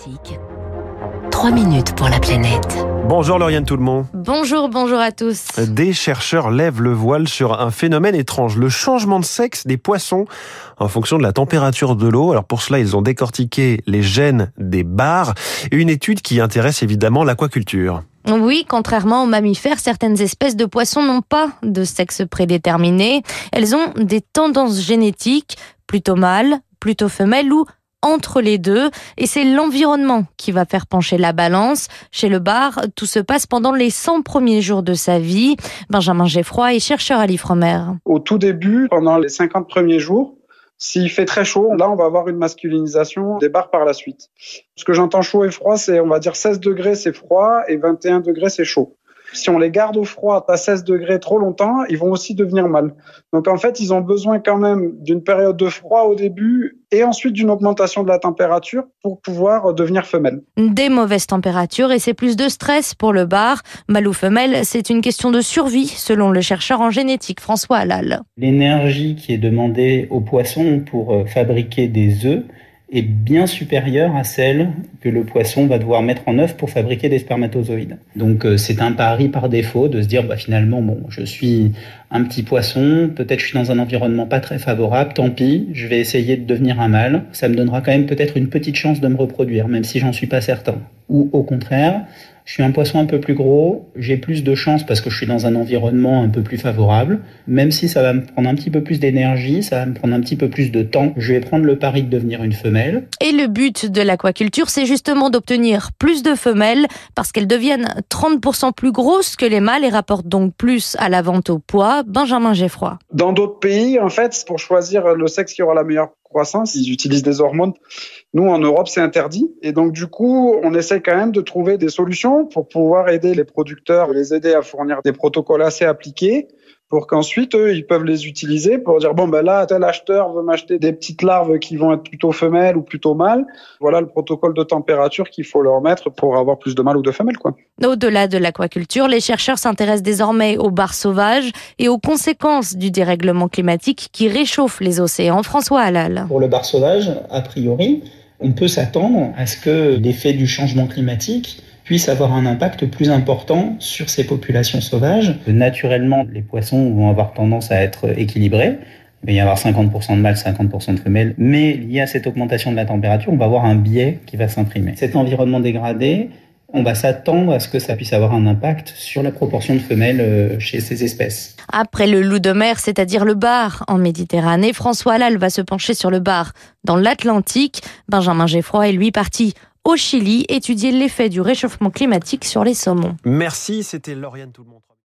Classique. 3 minutes pour la planète. Bonjour Lauriane tout le monde. Bonjour, bonjour à tous. Des chercheurs lèvent le voile sur un phénomène étrange, le changement de sexe des poissons en fonction de la température de l'eau. Alors pour cela, ils ont décortiqué les gènes des bars, une étude qui intéresse évidemment l'aquaculture. Oui, contrairement aux mammifères, certaines espèces de poissons n'ont pas de sexe prédéterminé. Elles ont des tendances génétiques plutôt mâles, plutôt femelles ou entre les deux et c'est l'environnement qui va faire pencher la balance. Chez le bar, tout se passe pendant les 100 premiers jours de sa vie. Benjamin Geffroy est chercheur à l'Ifremer. Au tout début, pendant les 50 premiers jours, s'il fait très chaud, là, on va avoir une masculinisation des bars par la suite. Ce que j'entends chaud et froid, c'est, on va dire 16 degrés, c'est froid et 21 degrés, c'est chaud. Si on les garde au froid à 16 degrés trop longtemps, ils vont aussi devenir mâles. Donc en fait, ils ont besoin quand même d'une période de froid au début et ensuite d'une augmentation de la température pour pouvoir devenir femelle. Des mauvaises températures et c'est plus de stress pour le bar. Mâle ou femelle, c'est une question de survie selon le chercheur en génétique François Halal. L'énergie qui est demandée aux poissons pour euh, fabriquer des œufs est bien supérieure à celle que le poisson va devoir mettre en œuvre pour fabriquer des spermatozoïdes. Donc euh, c'est un pari par défaut de se dire bah finalement bon je suis un petit poisson, peut-être je suis dans un environnement pas très favorable, tant pis, je vais essayer de devenir un mâle, ça me donnera quand même peut-être une petite chance de me reproduire même si j'en suis pas certain. Ou au contraire, je suis un poisson un peu plus gros, j'ai plus de chance parce que je suis dans un environnement un peu plus favorable. Même si ça va me prendre un petit peu plus d'énergie, ça va me prendre un petit peu plus de temps, je vais prendre le pari de devenir une femelle. Et le but de l'aquaculture, c'est justement d'obtenir plus de femelles parce qu'elles deviennent 30% plus grosses que les mâles et rapportent donc plus à la vente au poids. Benjamin Geffroy. Dans d'autres pays, en fait, pour choisir le sexe qui aura la meilleure croissance, ils utilisent des hormones. Nous, en Europe, c'est interdit. Et donc, du coup, on essaie quand même de trouver des solutions pour pouvoir aider les producteurs, les aider à fournir des protocoles assez appliqués pour qu'ensuite, eux, ils peuvent les utiliser pour dire, bon, ben là, tel acheteur veut m'acheter des petites larves qui vont être plutôt femelles ou plutôt mâles. Voilà le protocole de température qu'il faut leur mettre pour avoir plus de mâles ou de femelles, quoi. Au-delà de l'aquaculture, les chercheurs s'intéressent désormais aux bars sauvages et aux conséquences du dérèglement climatique qui réchauffe les océans. François Halal. Pour le bar sauvage, a priori, on peut s'attendre à ce que l'effet du changement climatique puisse avoir un impact plus important sur ces populations sauvages. Naturellement, les poissons vont avoir tendance à être équilibrés. Il va y avoir 50% de mâles, 50% de femelles, mais lié à cette augmentation de la température, on va avoir un biais qui va s'imprimer. Cet environnement dégradé, on va s'attendre à ce que ça puisse avoir un impact sur la proportion de femelles euh, chez ces espèces. Après le loup de mer, c'est-à-dire le bar en Méditerranée, François Allal va se pencher sur le bar dans l'Atlantique. Benjamin Geffroy est lui parti au Chili étudier l'effet du réchauffement climatique sur les saumons. Merci, c'était Lauriane Tout le monde.